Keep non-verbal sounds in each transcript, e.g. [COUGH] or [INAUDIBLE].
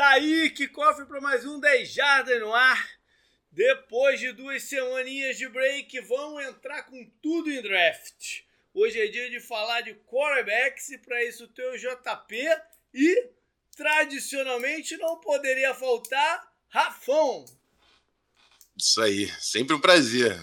Tá aí, que cofre para mais um 10 Jardas no ar. Depois de duas semaninhas de break, vamos entrar com tudo em draft. Hoje é dia de falar de quarterbacks e para isso tem o JP e, tradicionalmente, não poderia faltar Rafão. Isso aí, sempre um prazer.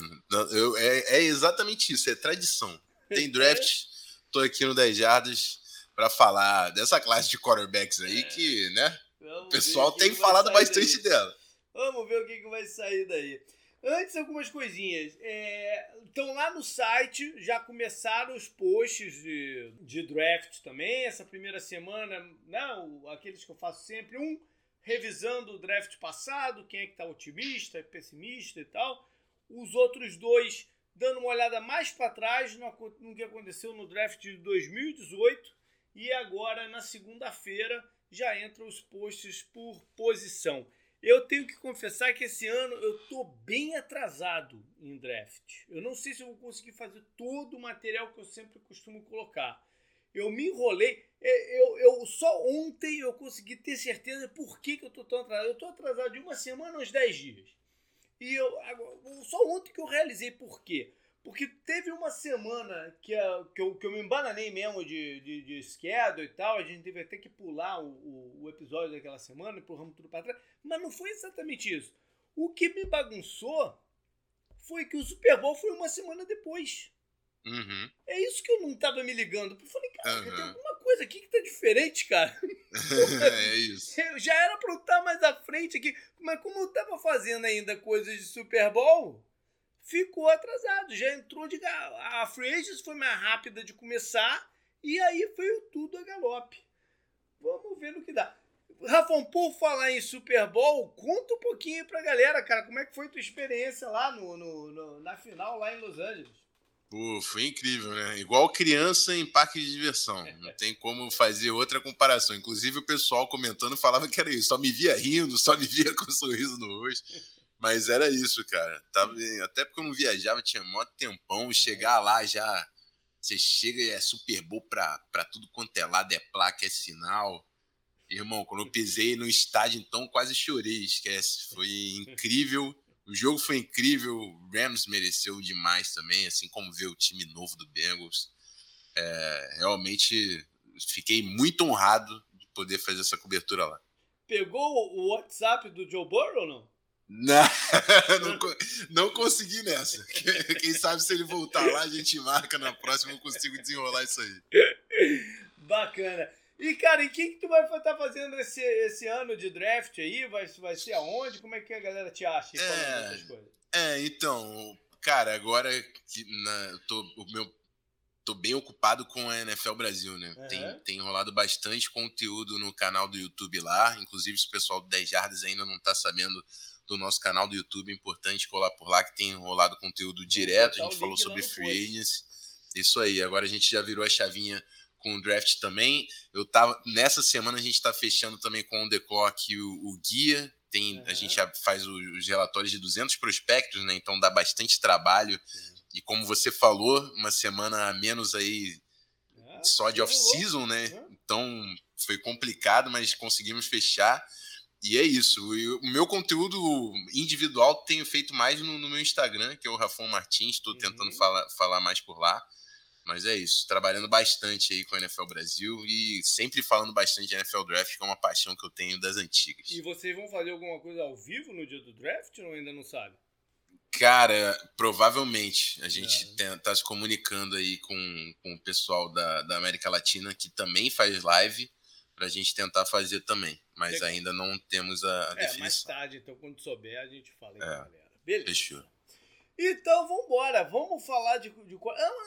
Eu, é, é exatamente isso, é tradição. Tem [LAUGHS] draft, tô aqui no 10 Jardas para falar dessa classe de quarterbacks aí é. que, né? Vamos o pessoal tem falado bastante dela. Vamos ver o que, que vai sair daí. Antes, algumas coisinhas. É, então, lá no site já começaram os posts de, de draft também. Essa primeira semana, não, aqueles que eu faço sempre. Um, revisando o draft passado, quem é que tá otimista, pessimista e tal. Os outros dois, dando uma olhada mais para trás no, no que aconteceu no draft de 2018. E agora, na segunda-feira, já entram os posts por posição. Eu tenho que confessar que esse ano eu tô bem atrasado em draft. Eu não sei se eu vou conseguir fazer todo o material que eu sempre costumo colocar. Eu me enrolei. É, eu, eu só ontem eu consegui ter certeza por que, que eu tô tão atrasado. Eu tô atrasado de uma semana aos 10 dias. E eu só ontem que eu realizei por quê. Porque teve uma semana que, a, que, eu, que eu me embananei mesmo de, de, de schedule e tal, a gente teve até que pular o, o, o episódio daquela semana, empurramos tudo para trás, mas não foi exatamente isso. O que me bagunçou foi que o Super Bowl foi uma semana depois. Uhum. É isso que eu não tava me ligando. Eu falei, cara, uhum. tem alguma coisa aqui que tá diferente, cara. [LAUGHS] é isso. Eu já era pra eu estar mais à frente aqui, mas como eu tava fazendo ainda coisas de Super Bowl, ficou atrasado. Já entrou de. A Free foi mais rápida de começar e aí foi tudo a galope. Vamos ver no que dá. Rafão, por falar em Super Bowl, conta um pouquinho pra galera, cara, como é que foi tua experiência lá no, no, no na final, lá em Los Angeles? Pô, foi incrível, né? Igual criança em parque de diversão. Não tem como fazer outra comparação. Inclusive, o pessoal comentando falava que era isso. Só me via rindo, só me via [LAUGHS] com um sorriso no rosto. Mas era isso, cara. Tava, até porque eu não viajava, tinha mó tempão. Chegar lá já. Você chega e é Super Bowl pra, pra tudo quanto é lado, é placa, é sinal. Irmão, quando eu pisei no estádio, então quase chorei, esquece. Foi incrível. O jogo foi incrível. O Rams mereceu demais também, assim como ver o time novo do Bengals. É, realmente fiquei muito honrado de poder fazer essa cobertura lá. Pegou o WhatsApp do Joe Burrow ou não? Não, [LAUGHS] não, não, consegui nessa. [LAUGHS] Quem sabe se ele voltar lá, a gente marca na próxima, eu consigo desenrolar isso aí. Bacana. E, cara, e o que, que tu vai estar tá fazendo esse, esse ano de draft aí? Vai, vai ser aonde? Como é que a galera te acha é, É, então, cara, agora que na, tô, o meu, tô bem ocupado com a NFL Brasil, né? Uhum. Tem, tem rolado bastante conteúdo no canal do YouTube lá. Inclusive, se o pessoal do 10 Jardas ainda não tá sabendo do nosso canal do YouTube, é importante colar por lá, que tem rolado conteúdo direto. A gente falou sobre free agents. Isso aí, agora a gente já virou a chavinha com o draft também. Eu tava nessa semana a gente está fechando também com o The Clock o, o guia. Tem, uhum. A gente já faz os relatórios de 200 prospectos, né? Então dá bastante trabalho. Uhum. E como você falou, uma semana a menos aí é, só de off-season, né? Uhum. Então foi complicado, mas conseguimos fechar. E é isso. O meu conteúdo individual tenho feito mais no, no meu Instagram, que é o Rafon Martins. Estou uhum. tentando falar, falar mais por lá. Mas é isso. Trabalhando bastante aí com a NFL Brasil e sempre falando bastante de NFL Draft, que é uma paixão que eu tenho das antigas. E vocês vão fazer alguma coisa ao vivo no dia do draft ou ainda não sabe? Cara, provavelmente. A gente é. tá se comunicando aí com, com o pessoal da, da América Latina que também faz live pra gente tentar fazer também mas ainda não temos a, a é, definição. mais tarde, então, quando souber, a gente fala aí é. galera. Beleza. Fechou. Então, vamos embora. Vamos falar de, de,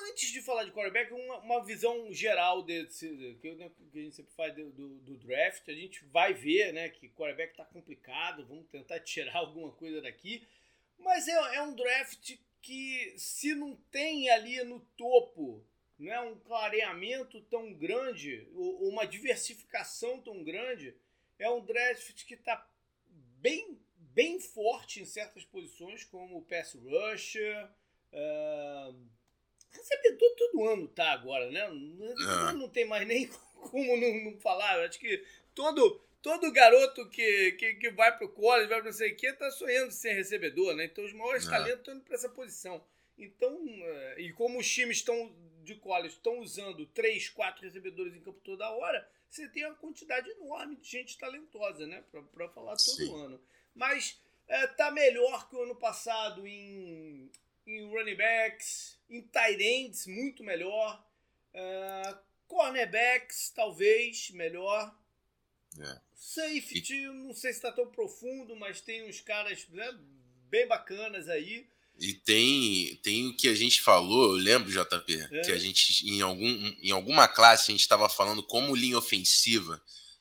Antes de falar de quarterback, uma, uma visão geral desse, que, né, que a gente sempre faz do, do, do, draft. A gente vai ver né, que quarterback tá complicado. Vamos tentar [LAUGHS] tirar alguma coisa daqui. Mas é, é um draft que, se não tem ali no topo né, um clareamento tão grande, uma diversificação tão grande é um draft que está bem, bem forte em certas posições, como o pass rusher. Uh, recebedor todo ano tá agora, né? Não, não tem mais nem [LAUGHS] como não, não falar. Acho que todo, todo garoto que, que, que vai pro college, vai pra não sei o que, tá sonhando ser recebedor, né? Então os maiores é. talentos estão indo pra essa posição. Então, uh, e como os times estão de college estão usando três, quatro recebedores em campo toda hora, você tem uma quantidade enorme de gente talentosa, né? Para falar todo Sim. ano. Mas é, tá melhor que o ano passado em, em running backs, em tight ends, muito melhor. É, cornerbacks, talvez, melhor. É. Safety, e... não sei se está tão profundo, mas tem uns caras né, bem bacanas aí. E tem, tem o que a gente falou, eu lembro, JP, é. que a gente, em, algum, em alguma classe, a gente estava falando como linha ofensiva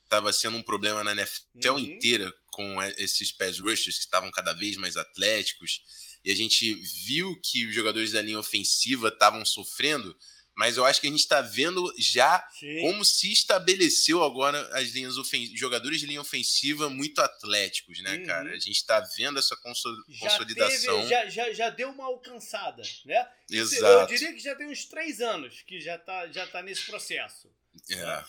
estava sendo um problema na NFL uhum. inteira com esses pass rushers que estavam cada vez mais atléticos. E a gente viu que os jogadores da linha ofensiva estavam sofrendo mas eu acho que a gente está vendo já Sim. como se estabeleceu agora as linhas ofensivas, jogadores de linha ofensiva muito atléticos, né, uhum. cara? A gente está vendo essa consolidação. Já, teve, já, já, já, deu uma alcançada, né? Exato. Eu diria que já tem uns três anos que já está já tá nesse processo. É. Né?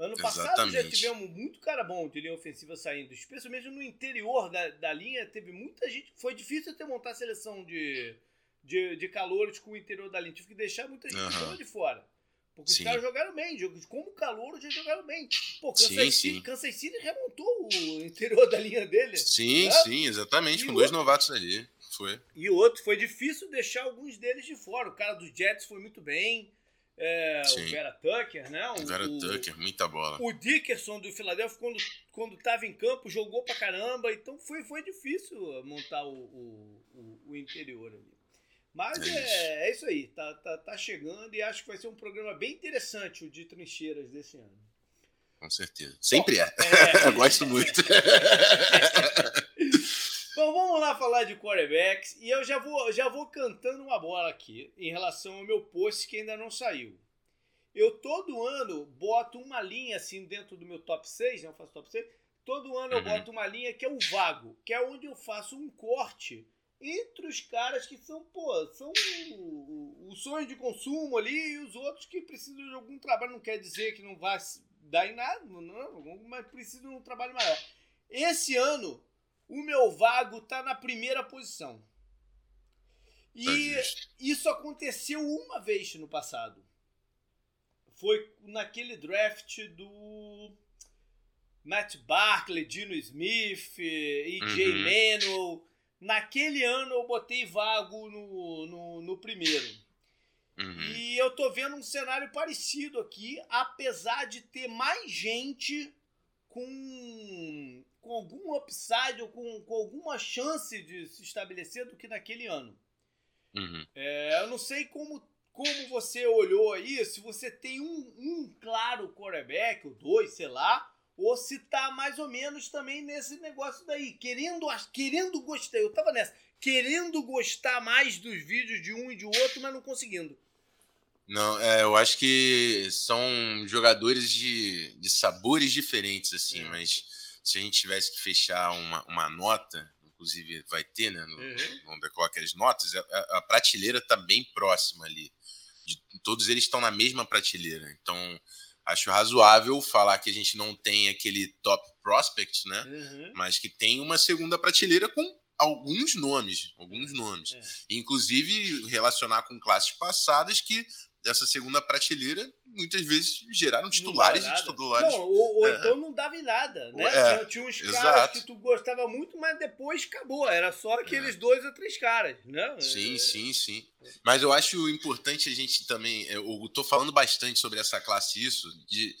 Ano passado Exatamente. já tivemos muito cara bom de linha ofensiva saindo, especialmente no interior da, da linha, teve muita gente. Foi difícil ter montar a seleção de de, de calores com o interior da linha. Tive que deixar muita gente uhum. de fora. Porque sim. os caras jogaram bem. Como calor, já jogaram bem. Pô, Kansas, sim, City, sim. Kansas City remontou o interior da linha dele. Sim, né? sim, exatamente. E com dois novatos ali. Foi. E outro, foi difícil deixar alguns deles de fora. O cara dos Jets foi muito bem. É, o Vera Tucker, né? O, Vera Tucker, muita bola. O Dickerson do Philadelphia, quando, quando tava em campo, jogou pra caramba. Então foi, foi difícil montar o, o, o, o interior ali. Mas é, é, é, isso aí, tá, tá, tá chegando e acho que vai ser um programa bem interessante o de trincheiras desse ano. Com certeza. Sempre Bom, é. é. [LAUGHS] Gosto muito. [LAUGHS] Bom, vamos lá falar de quarterbacks. E eu já vou, já vou cantando uma bola aqui em relação ao meu post que ainda não saiu. Eu todo ano boto uma linha assim dentro do meu top 6, né? eu faço top 6. Todo ano eu uhum. boto uma linha que é o vago, que é onde eu faço um corte entre os caras que são, pô, são o, o, sonho de consumo ali e os outros que precisam de algum trabalho. Não quer dizer que não vai dar em nada, não, mas precisam de um trabalho maior. Esse ano, o meu vago tá na primeira posição. E tá isso aconteceu uma vez no passado. Foi naquele draft do Matt Barkley, Dino Smith, E.J. Uhum. Manuel Naquele ano eu botei vago no, no, no primeiro. Uhum. E eu tô vendo um cenário parecido aqui, apesar de ter mais gente com, com algum upside ou com, com alguma chance de se estabelecer do que naquele ano. Uhum. É, eu não sei como, como você olhou aí, se você tem um, um claro quarterback, ou dois, sei lá, ou se tá mais ou menos também nesse negócio daí, querendo, querendo gostar, eu tava nessa, querendo gostar mais dos vídeos de um e de outro, mas não conseguindo. Não, é, eu acho que são jogadores de, de sabores diferentes, assim, é. mas se a gente tivesse que fechar uma, uma nota, inclusive vai ter, né, no, uhum. ver qual é as notas, a, a prateleira tá bem próxima ali. De, todos eles estão na mesma prateleira, então acho razoável falar que a gente não tem aquele top prospect, né? Uhum. Mas que tem uma segunda prateleira com alguns nomes, alguns nomes. É. Inclusive relacionar com classes passadas que dessa segunda prateleira muitas vezes geraram titulares e titulares. Não, ou, ou é. então não dava em nada, né? É, tinha, tinha uns exato. caras que tu gostava muito, mas depois acabou. Era só aqueles é. dois ou três caras, né? Sim, é. sim, sim. Mas eu acho importante a gente também. Eu tô falando bastante sobre essa classe, isso, de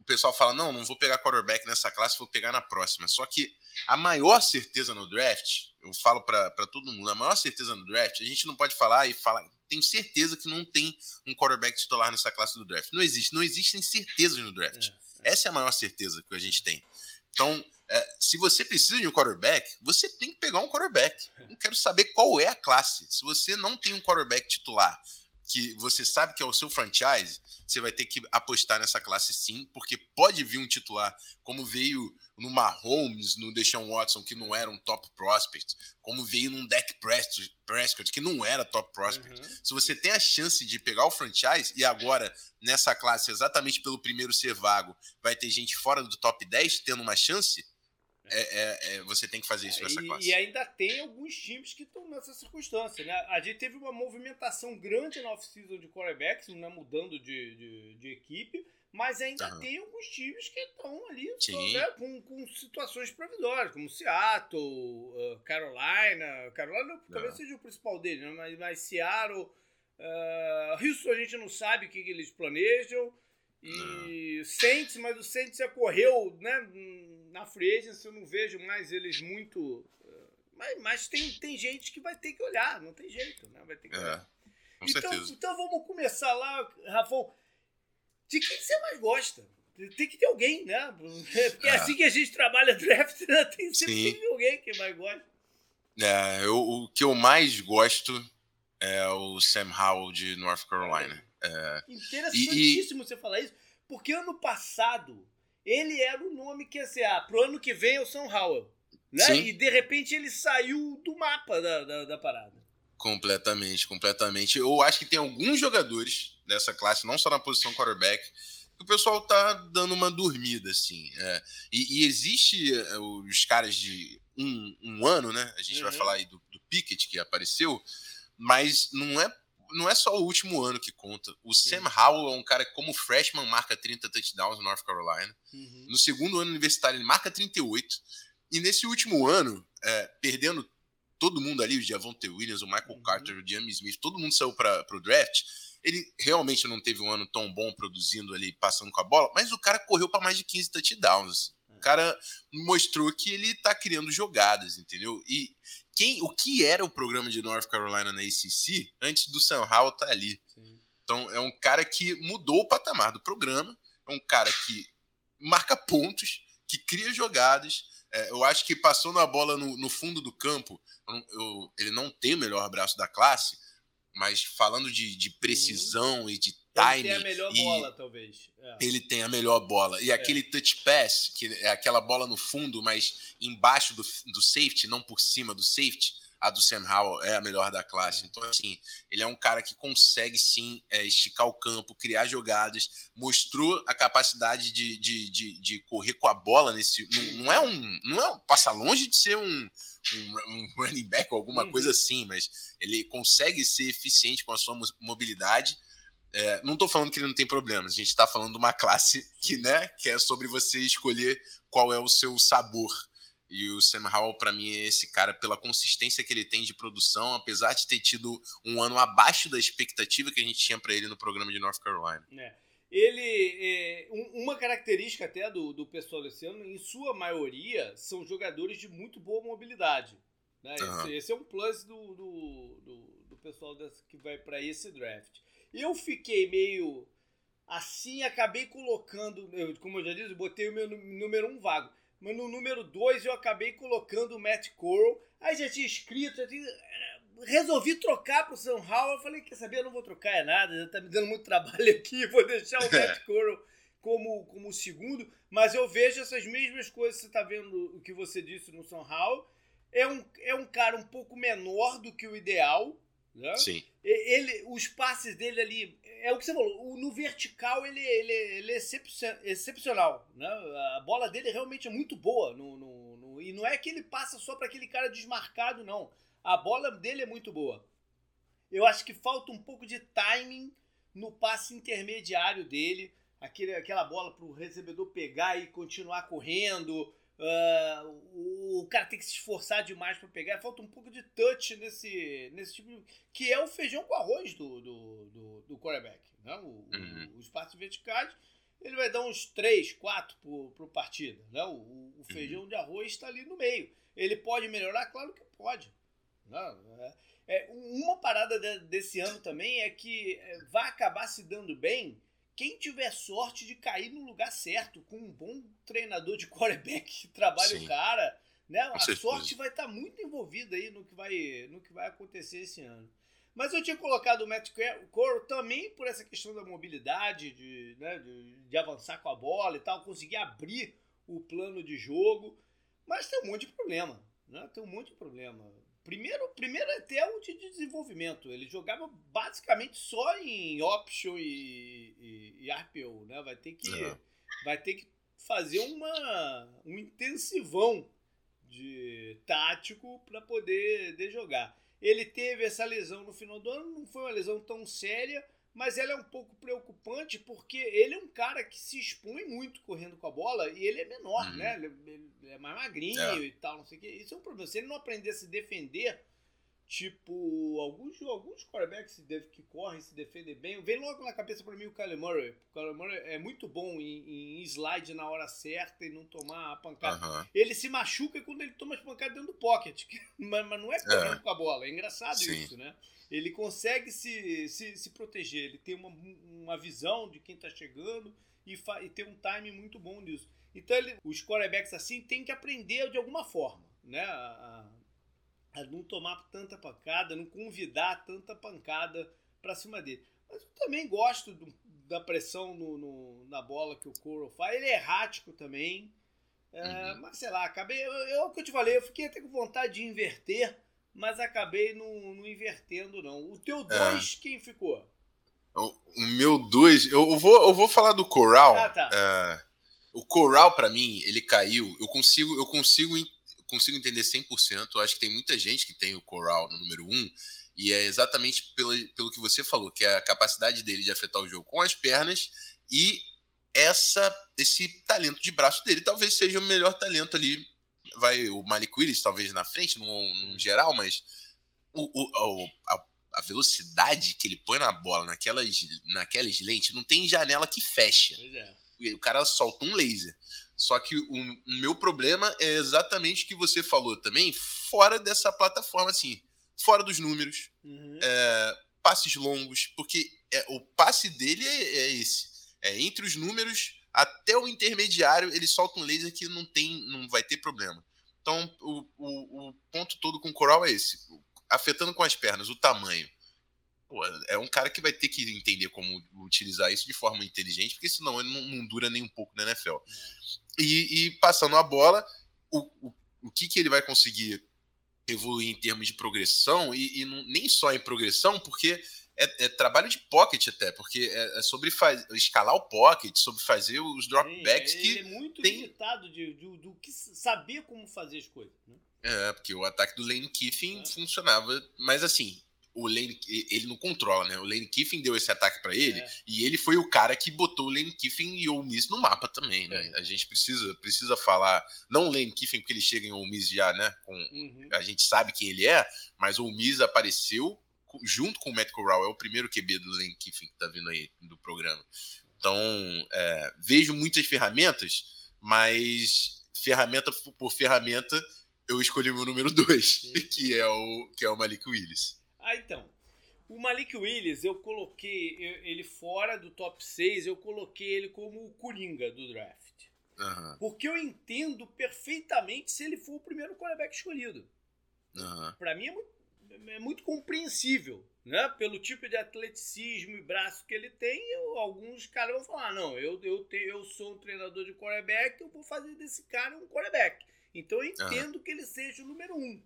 o pessoal fala: não, não vou pegar quarterback nessa classe, vou pegar na próxima. Só que a maior certeza no draft, eu falo para todo mundo, a maior certeza no draft, a gente não pode falar e falar tenho certeza que não tem um quarterback titular nessa classe do draft. Não existe. Não existem certezas no draft. É, é. Essa é a maior certeza que a gente tem. Então, é, se você precisa de um quarterback, você tem que pegar um quarterback. Não quero saber qual é a classe. Se você não tem um quarterback titular que você sabe que é o seu franchise, você vai ter que apostar nessa classe sim, porque pode vir um titular, como veio no Mahomes, no Deshaun Watson, que não era um top prospect, como veio num Dak Prescott, que não era top prospect. Uhum. Se você tem a chance de pegar o franchise, e agora, nessa classe, exatamente pelo primeiro ser vago, vai ter gente fora do top 10 tendo uma chance, é, é, é, você tem que fazer isso nessa e, classe. E ainda tem alguns times que estão nessa circunstância, né? A gente teve uma movimentação grande na off-season de quarterbacks, né? mudando de, de, de equipe, mas ainda uhum. tem alguns times que estão ali né? com, com situações provisórias, como Seattle, uh, Carolina. Carolina talvez seja o principal dele, né? mas, mas Seattle. Uh, Houston a gente não sabe o que, que eles planejam. E Saints, mas o Saints já correu, né? Na free agency eu não vejo mais eles muito. Eh, mas, mas tem, tem gente que vai ter que olhar, não tem jeito, né? Vai ter que é, olhar. Com então, certeza. então vamos começar lá, Rafão. De quem você mais gosta? Tem que ter alguém, né? Porque é, é assim que a gente trabalha [LAUGHS] draft, né? tem sempre tem alguém que mais gosta. É, eu, o que eu mais gosto é o Sam Howell de North Carolina. É, Interessantíssimo e, você falar isso, porque ano passado ele era o nome que ia ser, ah, pro ano que vem é o São Howell. Né? Sim. E de repente ele saiu do mapa da, da, da, parada. Completamente, completamente. Eu acho que tem alguns jogadores dessa classe, não só na posição quarterback, que o pessoal tá dando uma dormida, assim. É. E, e, existe é, os caras de um, um ano, né? A gente uhum. vai falar aí do, do Pickett que apareceu, mas não é não é só o último ano que conta. O Sim. Sam Howell é um cara que, como freshman, marca 30 touchdowns no North Carolina. Uhum. No segundo ano universitário, ele marca 38. E nesse último ano, é, perdendo todo mundo ali, o Javonte Williams, o Michael uhum. Carter, o Jamie Smith, todo mundo saiu para o draft. Ele realmente não teve um ano tão bom produzindo ali, passando com a bola, mas o cara correu para mais de 15 touchdowns. O cara mostrou que ele tá criando jogadas, entendeu? E quem, o que era o programa de North Carolina na ACC antes do Sam Howell estar tá ali. Sim. Então é um cara que mudou o patamar do programa, é um cara que marca pontos, que cria jogadas. É, eu acho que passou na bola no, no fundo do campo. Eu, eu, ele não tem o melhor braço da classe, mas falando de, de precisão e de timing. Ele tem a melhor bola, talvez. É. Ele tem a melhor bola. E é. aquele touch pass, que é aquela bola no fundo, mas embaixo do, do safety, não por cima do safety, a do Sam Howell é a melhor da classe. É. Então, assim, ele é um cara que consegue sim é, esticar o campo, criar jogadas, mostrou a capacidade de, de, de, de correr com a bola nesse. Não, não, é um. Não é passa longe de ser um, um, um running back ou alguma uhum. coisa assim, mas ele consegue ser eficiente com a sua mobilidade é, não estou falando que ele não tem problemas, a gente está falando de uma classe que, né, que é sobre você escolher qual é o seu sabor. E o Sam Howell, para mim, é esse cara pela consistência que ele tem de produção, apesar de ter tido um ano abaixo da expectativa que a gente tinha para ele no programa de North Carolina. É. Ele, é, uma característica até do, do pessoal desse ano, em sua maioria, são jogadores de muito boa mobilidade. Né? Uhum. Esse, esse, é um plus do, do, do, do pessoal desse, que vai para esse draft. Eu fiquei meio assim, acabei colocando, como eu já disse, eu botei o meu número um vago. Mas no número 2 eu acabei colocando o Matt Corral. Aí já tinha escrito, já tinha, resolvi trocar pro São Howell. Eu falei, quer saber, eu não vou trocar é nada, já tá me dando muito trabalho aqui, [LAUGHS] vou deixar o [LAUGHS] Matt Corral como, como segundo. Mas eu vejo essas mesmas coisas que você tá vendo, o que você disse no São Howell. É um, é um cara um pouco menor do que o ideal, né? Sim. Ele, os passes dele ali, é o que você falou, no vertical ele, ele, ele é excepcional. Né? A bola dele realmente é muito boa. No, no, no e não é que ele passa só para aquele cara desmarcado, não. A bola dele é muito boa. Eu acho que falta um pouco de timing no passe intermediário dele. Aquele, aquela bola para o recebedor pegar e continuar correndo. Uh, o, cara tem que se esforçar demais para pegar. Falta um pouco de touch nesse, nesse tipo. Que é o feijão com arroz do, do, do, do quarterback. Né? O, uhum. Os passos verticais, ele vai dar uns 3, 4 por, por partida. Né? O, o uhum. feijão uhum. de arroz está ali no meio. Ele pode melhorar? Claro que pode. Né? É, uma parada de, desse ano também é que é, vai acabar se dando bem quem tiver sorte de cair no lugar certo, com um bom treinador de quarterback que trabalha Sim. o cara, né? a sorte vai estar tá muito envolvida aí no que vai, no que vai acontecer esse ano. Mas eu tinha colocado o Matt Corral também por essa questão da mobilidade, de, né, de, de, avançar com a bola e tal, conseguir abrir o plano de jogo. Mas tem um monte de problema. Né? Tem um monte de problema. Primeiro, primeiro até o de desenvolvimento. Ele jogava basicamente só em option e, e, e RPO. Né? Vai, ter que, uhum. vai ter que fazer uma, um intensivão de tático para poder de jogar. Ele teve essa lesão no final do ano, não foi uma lesão tão séria, mas ela é um pouco preocupante porque ele é um cara que se expõe muito correndo com a bola e ele é menor, uhum. né? Ele, é mais magrinho é. e tal, não sei o que. Isso é um problema. Se ele não aprender a se defender, Tipo, alguns, alguns quarterbacks que correm, se defendem bem. Vem logo na cabeça para mim o Kyler Murray. O Kyler Murray é muito bom em, em slide na hora certa e não tomar a pancada. Uhum. Ele se machuca quando ele toma as pancadas dentro do pocket. [LAUGHS] mas, mas não é correndo é. com a bola. É engraçado Sim. isso, né? Ele consegue se, se, se proteger. Ele tem uma, uma visão de quem está chegando e, e tem um time muito bom nisso. Então, ele, os quarterbacks assim têm que aprender de alguma forma, né? A, a não tomar tanta pancada, não convidar tanta pancada para cima dele. Mas eu também gosto do, da pressão no, no, na bola que o Coral faz. Ele é errático também. É, uhum. Mas sei lá, acabei. Eu, eu, o que eu te falei, eu fiquei até com vontade de inverter, mas acabei não, não invertendo, não. O teu 2, é. quem ficou? O, o meu 2, eu, eu, vou, eu vou falar do Coral. Ah, tá. É, o Coral, para mim, ele caiu. Eu consigo, eu consigo consigo entender 100%. Eu acho que tem muita gente que tem o Coral no número 1, e é exatamente pelo, pelo que você falou, que é a capacidade dele de afetar o jogo com as pernas e essa esse talento de braço dele talvez seja o melhor talento ali. Vai o Malik Willis talvez na frente, no, no geral, mas o, o, a, a, velocidade que ele põe na bola naquelas, naquelas lentes não tem janela que fecha. É. O cara solta um laser. Só que o, o, meu problema é exatamente o que você falou também, fora dessa plataforma, assim, fora dos números, uhum. é, passes longos, porque é, o passe dele é, é, esse. É entre os números até o intermediário, ele solta um laser que não tem, não vai ter problema. Então, o, o, o ponto todo com o coral é esse, afetando com as pernas, o tamanho pô, é um cara que vai ter que entender como utilizar isso de forma inteligente, porque senão ele não, não dura nem um pouco na NFL. E, e passando a bola, o, o, o que, que ele vai conseguir evoluir em termos de progressão, e, e não, nem só em progressão, porque é, é, trabalho de pocket até, porque é, é sobre faz, escalar o pocket, sobre fazer os dropbacks que. Ele é muito tem... limitado de, de, do que saber como fazer as coisas. Né? É, porque o ataque do Lane Kiffin é. funcionava, mas assim, o Lane, ele não controla, né? O Lane Kiffin deu esse ataque para ele é. e ele foi o cara que botou o Lane Kiffin e o Ole Miss no mapa também, né? É. A gente precisa, precisa falar, não o Lane Kiffin porque ele chega em Ole Miss já, né? Com, uhum. A gente sabe quem ele é, mas o Ole Miss apareceu junto com o Matt Corral, é o primeiro QB do Lane Kiffin que tá vindo aí do programa. Então, é, vejo muitas ferramentas, mas ferramenta por ferramenta, eu escolhi o meu número 2, [LAUGHS] que é o que é o Malik Willis. Ah, então. O Malik Willis, eu coloquei ele fora do top 6, eu coloquei ele como o Coringa do draft. Uhum. Porque eu entendo perfeitamente se ele for o primeiro quarterback escolhido. Uhum. Para mim é muito, é muito, compreensível, né? Pelo tipo de atleticismo e braço que ele tem, eu, alguns caras vão falar: não, eu, eu, te, eu sou um treinador de quarterback, eu vou fazer desse cara um quarterback. Então eu entendo uhum. que ele seja o número um.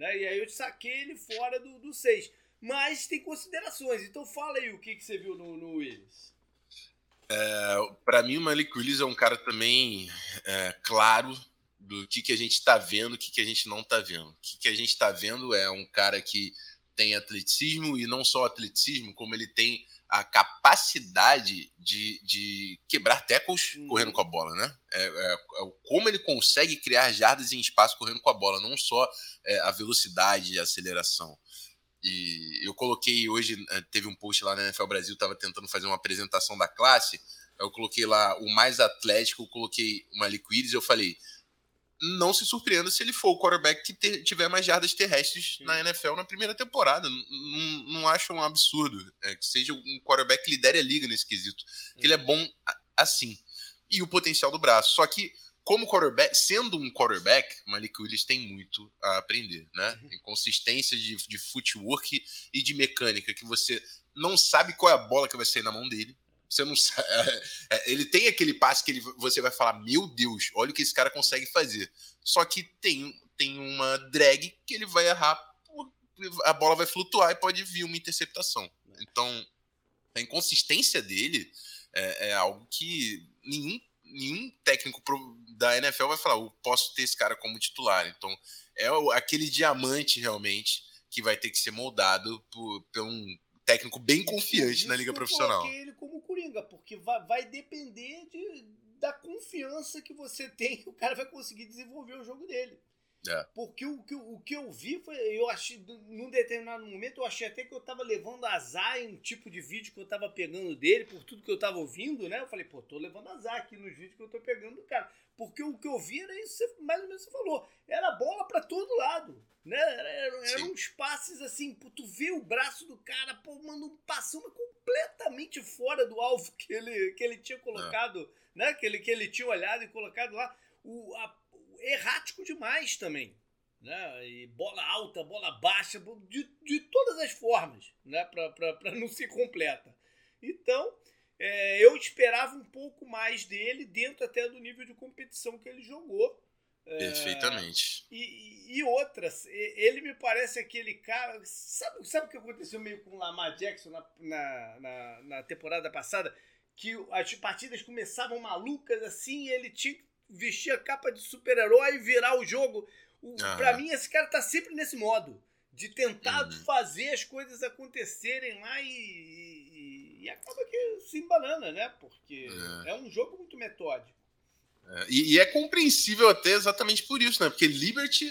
Né? E aí eu saquei ele fora do 6. Mas tem considerações. Então fala aí o que, que você viu no, no Willis. É, para mim, o Malik Willis é um cara também é, claro do que, que a gente está vendo, o que, que a gente não está vendo. O que, que a gente está vendo é um cara que tem atleticismo e não só atleticismo, como ele tem a capacidade de, de quebrar tackles uhum. correndo com a bola, né? É, é, é, como ele consegue criar jardas em espaço correndo com a bola, não só é, a velocidade e a aceleração. E eu coloquei hoje, é, teve um post lá na NFL Brasil, estava tentando fazer uma apresentação da classe, eu coloquei lá o mais atlético, eu coloquei uma Liquids, eu falei, não se surpreenda se ele for o quarterback que ter, tiver mais jardas terrestres Sim. na NFL na primeira temporada. Não, não acho um absurdo é, que seja um quarterback que lidere a liga nesse quesito. Que ele é bom assim. E o potencial do braço. Só que como quarterback, sendo um quarterback, Malik Willis tem muito a aprender, né? Uhum. Tem consistência de, de footwork e de mecânica, que você não sabe qual é a bola que vai sair na mão dele. Você não sabe. [LAUGHS] É, ele tem aquele passe que ele, você vai falar: Meu Deus, olha o que esse cara consegue fazer. Só que tem, tem uma drag que ele vai errar, a bola vai flutuar e pode vir uma interceptação. Então, a inconsistência dele é, é algo que nenhum, nenhum técnico da NFL vai falar: Eu posso ter esse cara como titular. Então, é aquele diamante realmente que vai ter que ser moldado por, por um técnico bem confiante na liga profissional. ele coringa, porque vai, vai depender de, da confiança que você [LAUGHS] tem que o cara vai conseguir desenvolver o jogo dele. É. Porque o, o, o que eu vi foi. Eu achei, num determinado momento, eu achei até que eu tava levando azar em um tipo de vídeo que eu tava pegando dele, por tudo que eu tava ouvindo, né? Eu falei, pô, tô levando azar aqui nos vídeos que eu tô pegando do cara. Porque o que eu vi era isso, mais ou menos você falou. Era bola para todo lado. Né? Eram era uns passes assim, pô, tu vê o braço do cara, pô, manda um passão completamente fora do alvo que ele, que ele tinha colocado, é. né? Que ele, que ele tinha olhado e colocado lá. O, a, errático demais também. Né? E bola alta, bola baixa, de, de todas as formas, né? para não ser completa. Então, é, eu esperava um pouco mais dele, dentro até do nível de competição que ele jogou. É, Perfeitamente. E, e, outras, ele me parece aquele cara. Sabe, sabe o que aconteceu meio com o Lamar Jackson na, na, na, na temporada passada? Que as partidas começavam malucas assim, e ele tinha que vestir a capa de super-herói e virar o jogo. O, uhum. Pra mim, esse cara tá sempre nesse modo. De tentar uhum. fazer as coisas acontecerem lá e, e, e, acaba que se embanana, né? Porque é, é um jogo muito metódico. É, e, e, é compreensível até exatamente por isso, né? Porque Liberty,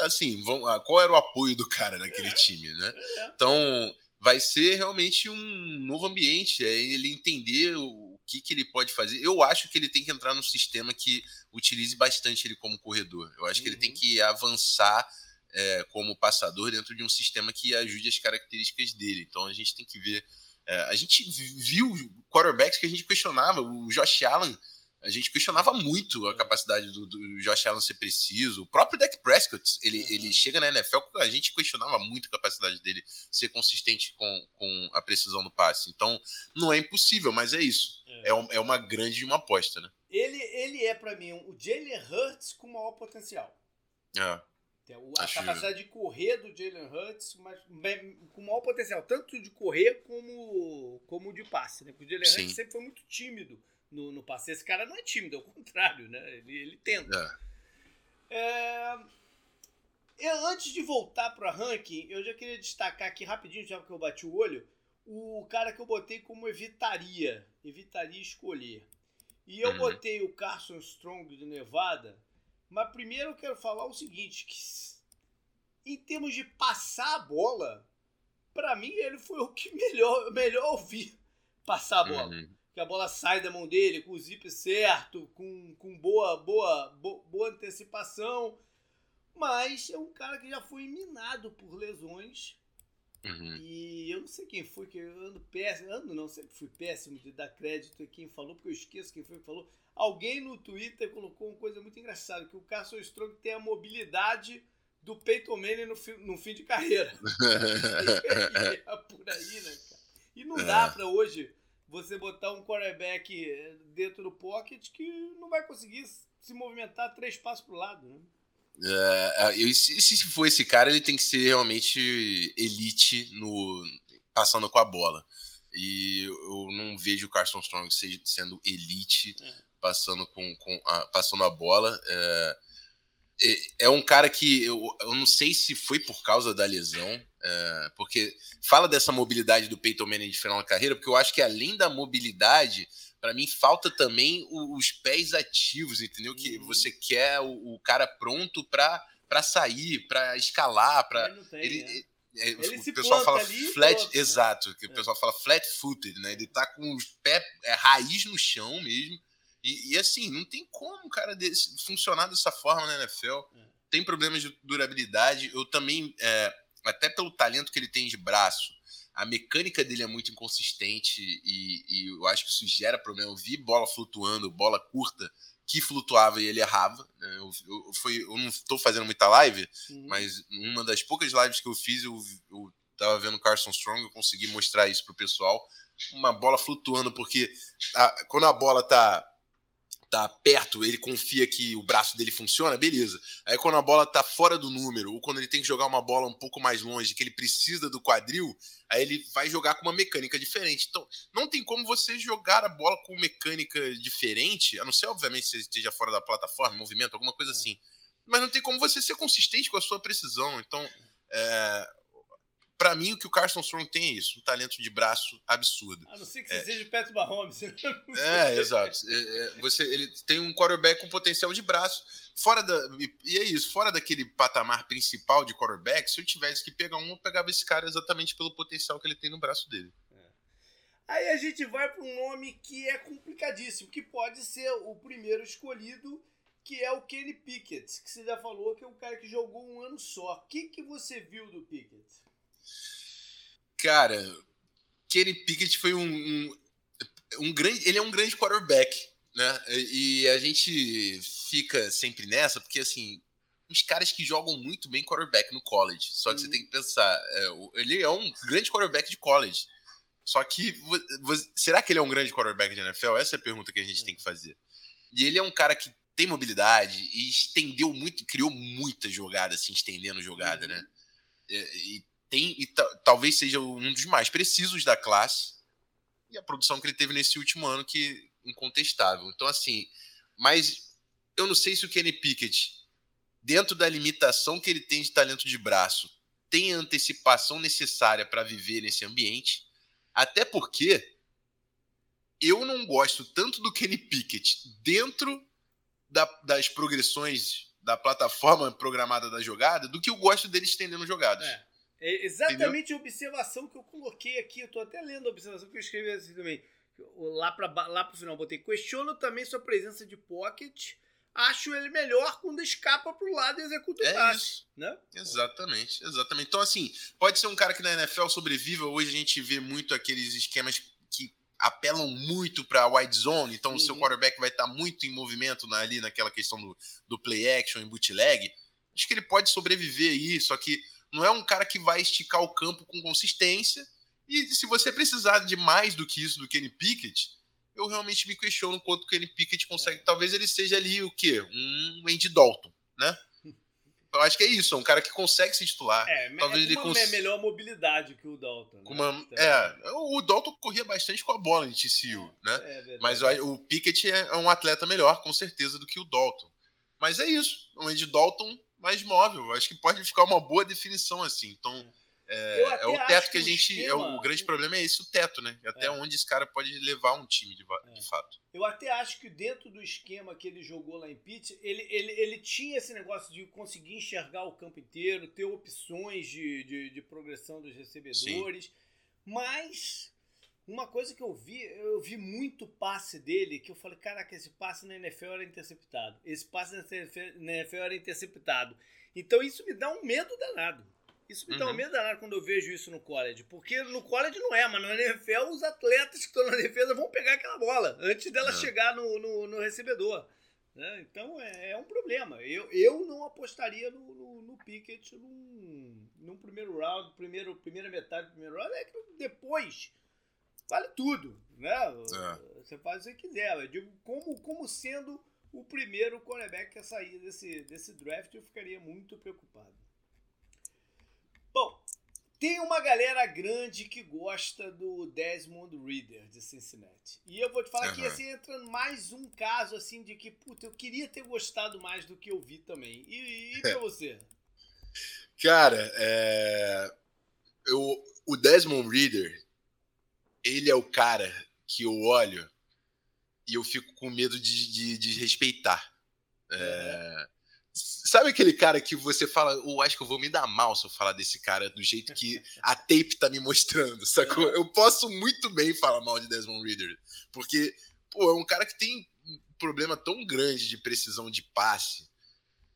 assim, vão, ah, qual era o apoio do cara naquele é. time, né? É. Então, vai ser realmente um novo ambiente, é ele entender o que, que ele pode fazer. Eu acho que ele tem que entrar num sistema que utilize bastante ele como corredor. Eu acho uhum. que ele tem uhum. que avançar é, como passador dentro de um sistema que ajude as características dele. Então a gente tem que ver. É, a gente viu quarterbacks que a gente questionava. O Josh Allen a gente questionava muito a capacidade do, do, Josh Allen ser preciso. O próprio Dak Prescott, ele, uhum. ele chega na NFL, a gente questionava muito a capacidade dele ser consistente com, com a precisão do passe. Então, não é impossível, mas é isso. É, é, é uma grande uma aposta, né? Ele, ele é, para mim, o Jalen Hurts com maior potencial. É. A Acho... capacidade de correr do Jalen Hurts, mas com maior potencial, tanto de correr como, como de passe, né? Porque o Jalen Hurts sempre foi muito tímido no, no passe. Esse cara não é tímido, ao contrário, né? Ele, ele tenta. É. É... Eu, antes de voltar para ranking, eu já queria destacar aqui rapidinho, já que eu bati o olho, o cara que eu botei como evitaria, evitaria escolher. E eu uhum. botei o Carson Strong do Nevada, mas primeiro eu quero falar o seguinte, que em termos de passar a bola, para mim ele foi o que melhor, melhor ouvi passar a bola. Uhum que a bola sai da mão dele com o zip certo, com, com boa, boa, boa antecipação. Mas é um cara que já foi minado por lesões. Uhum. E eu não sei quem foi, que eu ando péssimo, ando não, sempre fui péssimo de dar crédito a quem falou, porque eu esqueço quem foi que falou. Alguém no Twitter colocou uma coisa muito engraçada, que o Carson Strong tem a mobilidade do Peyton Manning no, fim, no fim de carreira. e [LAUGHS] [LAUGHS] é por aí, né, cara? E não dá é. pra hoje você botar um quarterback dentro do pocket que não vai conseguir se movimentar três passos para o lado. Né? É, eu, se, se for esse cara, ele tem que ser realmente elite no passando com a bola. E eu não vejo o Carson Strong sendo elite é. passando, com, com a, passando a bola. É, é, é um cara que eu, eu não sei se foi por causa da lesão, é, porque fala dessa mobilidade do Peyton Manning de final da carreira, porque eu acho que além da mobilidade, para mim falta também os pés ativos, entendeu? Que uhum. você quer o, o cara pronto para sair, para escalar, para ele, né? é, ele o pessoal fala flat, pronto, né? exato, que é. o pessoal fala flat footed, né? Ele tá com os pés é, raiz no chão mesmo. E, e, assim, não tem como, cara, desse, funcionar dessa forma na NFL. É. Tem problemas de durabilidade. Eu também é, até pelo talento que ele tem de braço, a mecânica dele é muito inconsistente e, e eu acho que isso gera problema. Eu vi bola flutuando, bola curta que flutuava e ele errava. Né? Eu, eu, foi, eu não estou fazendo muita live, uhum. mas uma das poucas lives que eu fiz, eu, eu tava vendo Carson Strong, eu consegui mostrar isso pro pessoal. Uma bola flutuando, porque a, quando a bola tá tá perto, ele confia que o braço dele funciona, beleza. Aí quando a bola tá fora do número, ou quando ele tem que jogar uma bola um pouco mais longe, que ele precisa do quadril, aí ele vai jogar com uma mecânica diferente. Então, não tem como você jogar a bola com mecânica diferente, a não ser, obviamente, se esteja fora da plataforma, movimento, alguma coisa assim. Mas não tem como você ser consistente com a sua precisão. Então, é, para mim, o que o Carson Strong tem é isso, um talento de braço absurdo. A não ser que você é. seja Patrick Mahomes. É, [LAUGHS] exato. É, é, você, ele tem um quarterback com potencial de braço. Fora da, e é isso, fora daquele patamar principal de quarterback, se eu tivesse que pegar um, eu pegava esse cara exatamente pelo potencial que ele tem no braço dele. É. Aí a gente vai para um nome que é complicadíssimo, que pode ser o primeiro escolhido, que é o Kenny Pickett, que você já falou que é um cara que jogou um ano só. O que, que você viu do Pickett? Cara, Kenny Pickett foi um, um, um, grande. Ele é um grande quarterback, né? E a gente fica sempre nessa, porque assim, os caras que jogam muito bem quarterback no college. Só que uhum. você tem que pensar, é, ele é um grande quarterback de college. Só que será que ele é um grande quarterback de NFL? Essa é a pergunta que a gente uhum. tem que fazer. E ele é um cara que tem mobilidade e estendeu muito, criou muita jogada, assim, estendendo jogada, né? uhum. né? E, e tem e talvez seja um dos mais precisos da classe e a produção que ele teve nesse último ano que incontestável. Então assim, mas eu não sei se o Kenny Pickett dentro da limitação que ele tem de talento de braço tem a antecipação necessária para viver nesse ambiente, até porque eu não gosto tanto do Kenny Pickett dentro da, das progressões da plataforma programada da jogada do que eu gosto dele estendendo jogadas. É. É exatamente Entendeu? a observação que eu coloquei aqui. Eu tô até lendo a observação que eu escrevi assim também. Lá para lá pro final, botei. Questiono também sua presença de pocket. Acho ele melhor quando escapa pro lado e executa o é passe. Isso. Né? Exatamente, exatamente. Então, assim, pode ser um cara que na NFL sobreviva. Hoje a gente vê muito aqueles esquemas que apelam muito para wide zone, então uhum. o seu uhum. quarterback vai estar tá muito em movimento na, ali naquela questão do, do play action e bootleg. Acho que ele pode sobreviver aí, só que não é um cara que vai esticar o campo com consistência. E se você precisar de mais do que isso do Kenny Pickett, eu realmente me questiono quanto o Kenny Pickett consegue. Talvez ele seja ali o quê? Um Andy Dalton, né? Eu acho que é isso, é um cara que consegue se titular. É, Talvez ele cons... é melhor mobilidade que o Dalton. Né? Uma, é, o Dalton corria bastante com a bola em TCU, é, né? É Mas o, o Pickett é um atleta melhor, com certeza, do que o Dalton. Mas é isso. O Andy Dalton mais móvel. Acho que pode ficar uma boa definição assim. Então, é, é o teto que a gente. Esquema, é o, o, grande problema é esse, o teto, né? Até é. onde esse cara pode levar um time de, de, é. fato. Eu até acho que dentro do esquema que ele jogou lá em Pitt, ele, ele, ele tinha esse negócio de conseguir enxergar o campo inteiro, ter opções de, de, de progressão dos recebedores, Sim. mas uma coisa que eu vi, eu vi muito passe dele, que eu falei, caraca, esse passe na NFL era interceptado. Esse passe na NFL era interceptado. Então isso me dá um medo danado. Isso me uhum. dá um uhum. medo danado quando eu vejo isso no college. Porque no college não é, mas no NFL os atletas que estão na defesa vão pegar aquela bola antes dela uhum. chegar no, no, no recebedor. Né? Então é, é, um problema. Eu, eu não apostaria no, no, no Pickett num, num primeiro round, primeiro, primeira metade do primeiro round. É que depois vale tudo, né? É. Você faz o que você quiser. Eu digo, como, como sendo o primeiro quarterback a sair desse, desse draft, eu ficaria muito preocupado. Bom, tem uma galera grande que gosta do Desmond Reader de Cincinnati. E eu vou te falar uhum. que assim, entra mais um caso assim de que, puta, eu queria ter gostado mais do que eu vi também. E, e pra [LAUGHS] você? Cara, é... eu, o Desmond Reader, ele é o cara que eu olho e eu fico com medo de, de, de respeitar. É... Sabe aquele cara que você fala, eu acho que eu vou me dar mal se eu falar desse cara do jeito que a tape tá me mostrando, sacou? Eu posso muito bem falar mal de Desmond Reader, porque, pô, é um cara que tem um problema tão grande de precisão de passe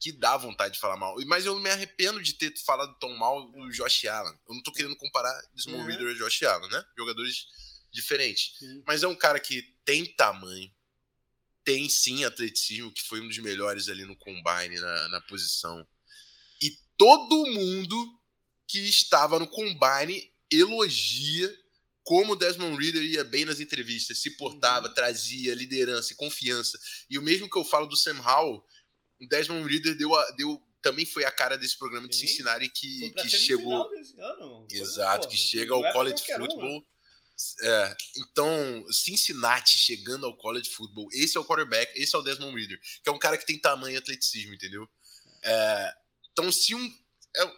que dá vontade de falar mal. Mas eu me arrependo de ter falado tão mal do Josh Allen. Eu não tô querendo comparar Desmond uhum. Reader e Josh Allen, né? Jogadores diferentes. Mas é um cara que tem tamanho, tem sim atleticismo, que foi um dos melhores ali no combine, na, na posição. E todo mundo que estava no combine elogia como o Desmond Reader ia bem nas entrevistas, se portava, uhum. trazia liderança e confiança. E o mesmo que eu falo do Sam Howell, o Desmond Reader deu, a, deu também foi a cara desse programa de Sim. Cincinnati que, que chegou. Exato, que chega ao college né? football. É, então, Cincinnati chegando ao college football, esse é o quarterback, esse é o Desmond Reader, que é um cara que tem tamanho e atleticismo, entendeu? É, então, se um. Eu,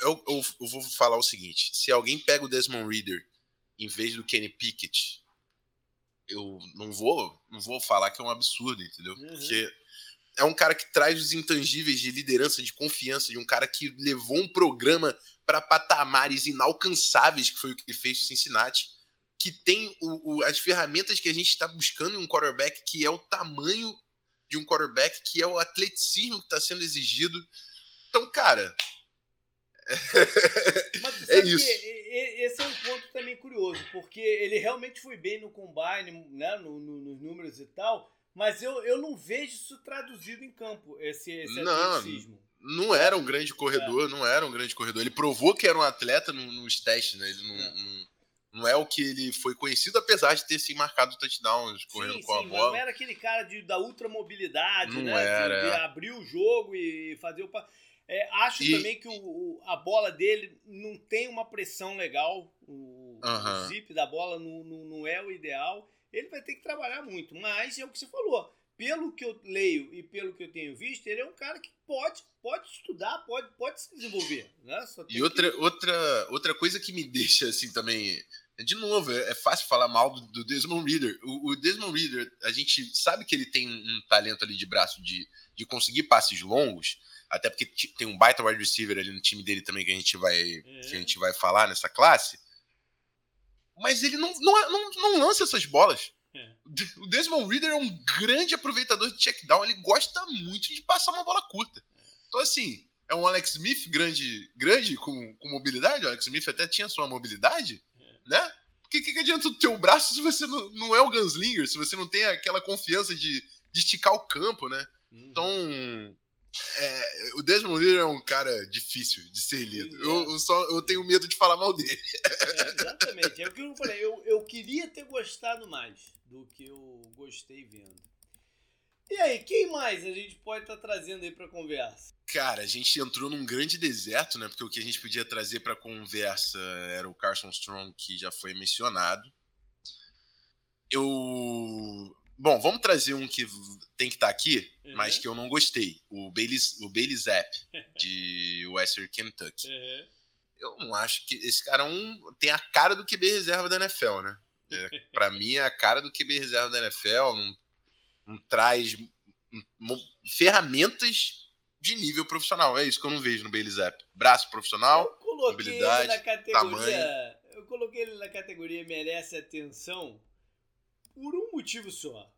eu, eu, eu, vou falar o seguinte: se alguém pega o Desmond Reader em vez do Kenny Pickett, eu não vou, não vou falar que é um absurdo, entendeu? Uhum. Porque é um cara que traz os intangíveis de liderança, de confiança, de um cara que levou um programa para patamares inalcançáveis, que foi o que ele fez no Cincinnati, que tem o, o, as ferramentas que a gente está buscando em um quarterback, que é o tamanho de um quarterback, que é o atleticismo que está sendo exigido. Então, cara, [LAUGHS] Mas é isso. esse é um ponto também curioso, porque ele realmente foi bem no combine, né, no, no, nos números e tal, mas eu, eu não vejo isso traduzido em campo, esse, esse não, atleticismo. Não era um grande corredor, é. não era um grande corredor. Ele provou que era um atleta nos testes, né? Ele não, é. não, não, é o que ele foi conhecido, apesar de ter sim marcado touchdowns correndo sim, com sim, a bola. Não era aquele cara de, da ultramobilidade, não né? Era, de, de é. abrir o jogo e fazer o. É, acho e... também que o, o, a bola dele não tem uma pressão legal. O, o zip da bola não, não, não, é o ideal. Ele vai ter que trabalhar muito. Mas é o que você falou. Pelo que eu leio e pelo que eu tenho visto, ele é um cara que pode, pode estudar, pode, pode se desenvolver. Né? e outra, que... outra, outra coisa que me [LAUGHS] deixa assim também. De novo, é, é fácil falar mal do, do Desmond Reader. O, o, Desmond Reader, a gente sabe que ele tem um talento ali de braço de, de conseguir passes longos, até porque tem um baita wide receiver ali no time dele também que a gente vai, é. que a gente vai falar nessa classe. Mas ele não, não, é, não, não lança essas bolas. É. [LAUGHS] O Desmond Reader é um grande aproveitador de check down. Ele gosta muito de passar uma bola curta. Então, assim, é um Alex Smith grande, grande com, com mobilidade. O Alex Smith até tinha sua mobilidade, é. né? Porque que, que adianta o teu braço se você não, não é o Gunslinger, se você não tem aquela confiança de, de esticar o campo, né? Uhum. Então, é, o Desmond Lear é um cara difícil de ser lido. Eu, eu, só, eu tenho medo de falar mal dele. É, exatamente. É o que eu falei. Eu, eu queria ter gostado mais do que eu gostei vendo. E aí, quem mais a gente pode estar tá trazendo aí para conversa? Cara, a gente entrou num grande deserto, né? Porque o que a gente podia trazer para conversa era o Carson Strong, que já foi mencionado. Eu Bom, vamos trazer um que tem que estar tá aqui, uhum. mas que eu não gostei. O Bailey, o Bailey Zapp, de [LAUGHS] Western Kentucky. Uhum. Eu não acho que. Esse cara é um, tem a cara do QB reserva da NFL, né? É, para [LAUGHS] mim é a cara do QB reserva da NFL. Não, não traz ferramentas de nível profissional. É isso que eu não vejo no Bailey Zapp. Braço profissional, habilidade, tamanho. Eu coloquei ele na categoria merece atenção por um motivo só.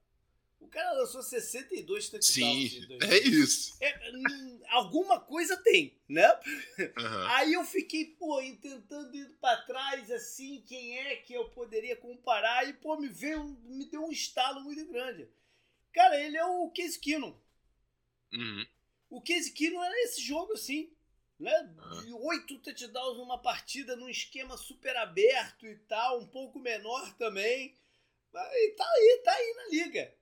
O cara lançou 62 touchdowns. Sim, é isso. É, alguma coisa tem, né? Uhum. Aí eu fiquei, pô, tentando ir pra trás, assim, quem é que eu poderia comparar? E, pô, me veio, me deu um estalo muito grande. Cara, ele é o Case Keenum. Uhum. O Case Keenum era esse jogo, assim, né? Uhum. Oito touchdowns numa partida, num esquema super aberto e tal, um pouco menor também. E tá aí, tá aí na liga.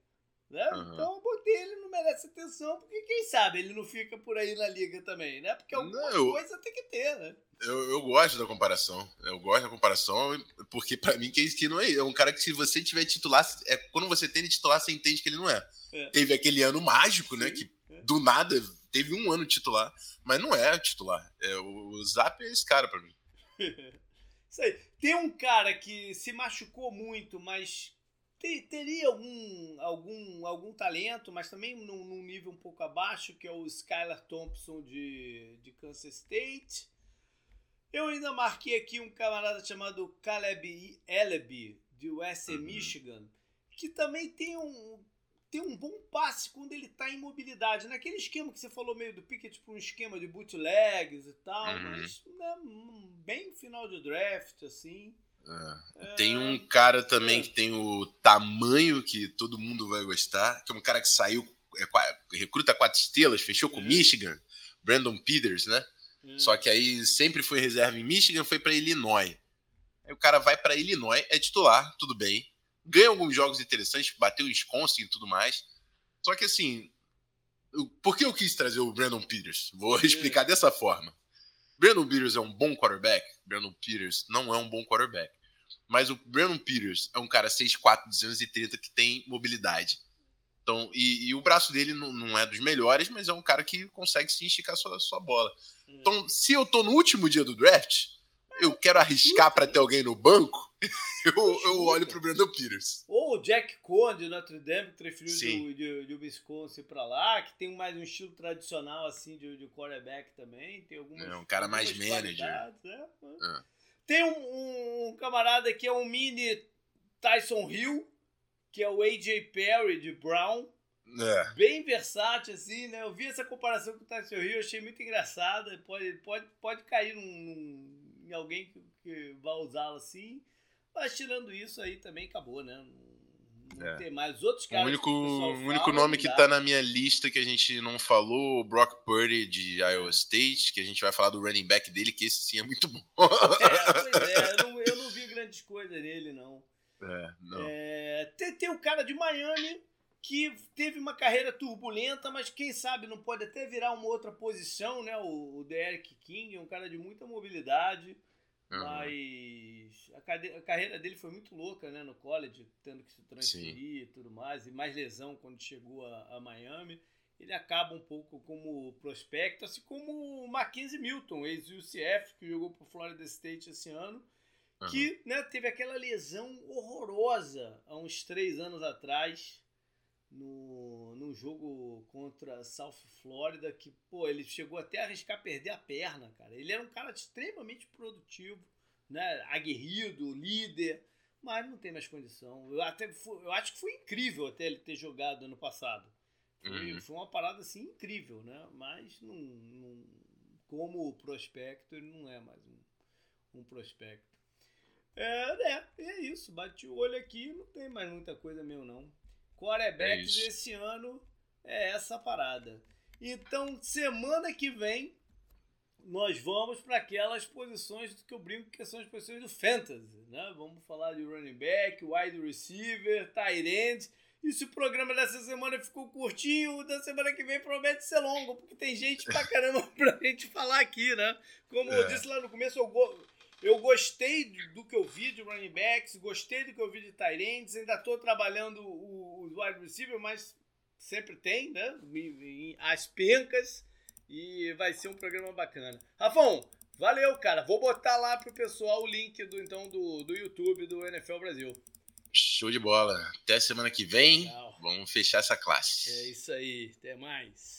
Né? Uhum. Então eu botei ele não merece atenção, porque quem sabe ele não fica por aí na liga também, né? Porque alguma não, eu, coisa tem que ter, né? Eu, eu gosto da comparação. Eu gosto da comparação, porque para mim Case que não é. É um cara que se você tiver titular, é, quando você tem ele titular, você entende que ele não é. é. Teve aquele ano mágico, né? Que é. do nada teve um ano titular, mas não é titular. É, o, o Zap é esse cara para mim. [LAUGHS] Isso aí. Tem um cara que se machucou muito, mas teria algum, algum, algum talento, mas também num, num, nível um pouco abaixo, que é o Skylar Thompson de, de Kansas State. Eu ainda marquei aqui um camarada chamado Caleb Eleby, de USC uhum. Michigan, que também tem um, tem um bom passe quando ele está em mobilidade. Naquele esquema que você falou meio do Pickett para um esquema de bootlegs e tal, uhum. mas né, bem final de draft, assim. É. Tem um cara também que tem o tamanho que todo mundo vai gostar, que é um cara que saiu, é, recruta quatro estrelas, fechou com Michigan, Brandon Peters, né? Só que aí sempre foi reserva em Michigan, foi para Illinois. Aí o cara vai para Illinois, é titular, tudo bem. Ganha alguns jogos interessantes, bateu o Wisconsin e tudo mais. Só que assim, por que eu quis trazer o Brandon Peters? Vou explicar dessa forma. Brandon Peters é um bom quarterback? Brandon Peters não é um bom quarterback. Mas o Brandon Peters é um cara 6'4", 230 que tem mobilidade. Então, e, e o braço dele não, não, é dos melhores, mas é um cara que consegue se esticar sua, sua bola. Hum. Então, se eu tô no último dia do draft, eu quero arriscar para ter alguém no banco, [LAUGHS] eu, eu olho pro Brandon Peters. Ou o Jack Cohen de Notre Dame, que transferiu de, de, de Wisconsin para lá, que tem mais um estilo tradicional assim de, de quarterback também. Tem algumas, é um cara mais manager. É, é. Tem um, um, camarada que é um mini Tyson Hill, que é o AJ Perry de Brown. É. Bem versátil, assim, né? Eu vi essa comparação com o Tyson Hill, achei muito engraçada. Pode, pode, pode cair num, num, em alguém que, que vai usá-lo assim. Mas tirando isso aí também acabou, né? Não, é. tem mais outros caras. O único, o único fala, nome que tá na minha lista que a gente não falou, o Brock Purdy de Iowa State, que a gente vai falar do running back dele, que esse sim é muito bom. [LAUGHS] É, pois é, eu não, eu não vi grandes coisas nele, não. É, não. É, tem, tem um cara de Miami que teve uma carreira turbulenta, mas quem sabe não pode até virar uma outra posição, né? O, o Derek King é um cara de muita mobilidade, uhum. mas a, a, carreira dele foi muito louca, né? No college, tendo que se transferir Sim. e tudo mais, e mais lesão quando chegou a, a Miami. Ele acaba um pouco como prospecto, assim como o Mackenzie Milton, ex-UCF, que jogou para Florida State esse ano, uhum. que né, teve aquela lesão horrorosa há uns três anos atrás no, no jogo contra South Florida, que, pô, ele chegou até a arriscar perder a perna, cara. Ele era um cara extremamente produtivo, né? Aguerrido, líder, mas não tem mais condição. Eu, até, eu acho que foi incrível até ele ter jogado ano passado. Foi, uhum. foi uma parada assim incrível, né? Mas não, não, como prospecto, ele não é mais um, um prospecto. É, é, é isso. Bati o olho aqui, não tem mais muita coisa mesmo, não. Quarterbacks é esse ano é essa parada. Então, semana que vem, nós vamos para aquelas posições que eu brinco que são as posições do Fantasy. Né? Vamos falar de running back, wide receiver, tight end. E se o programa dessa semana ficou curtinho, da semana que vem promete ser longo, porque tem gente pra caramba [LAUGHS] pra gente falar aqui, né? Como é. eu disse lá no começo, eu, go eu gostei do que eu vi de running backs, gostei do que eu vi de Tyrants, ainda estou trabalhando os wide receiver, mas sempre tem, né? As pencas e vai ser um programa bacana. Rafão, valeu, cara. Vou botar lá pro pessoal o link do então do, do YouTube do NFL Brasil. Show de bola. Até semana que vem. Legal. Vamos fechar essa classe. É isso aí. Até mais.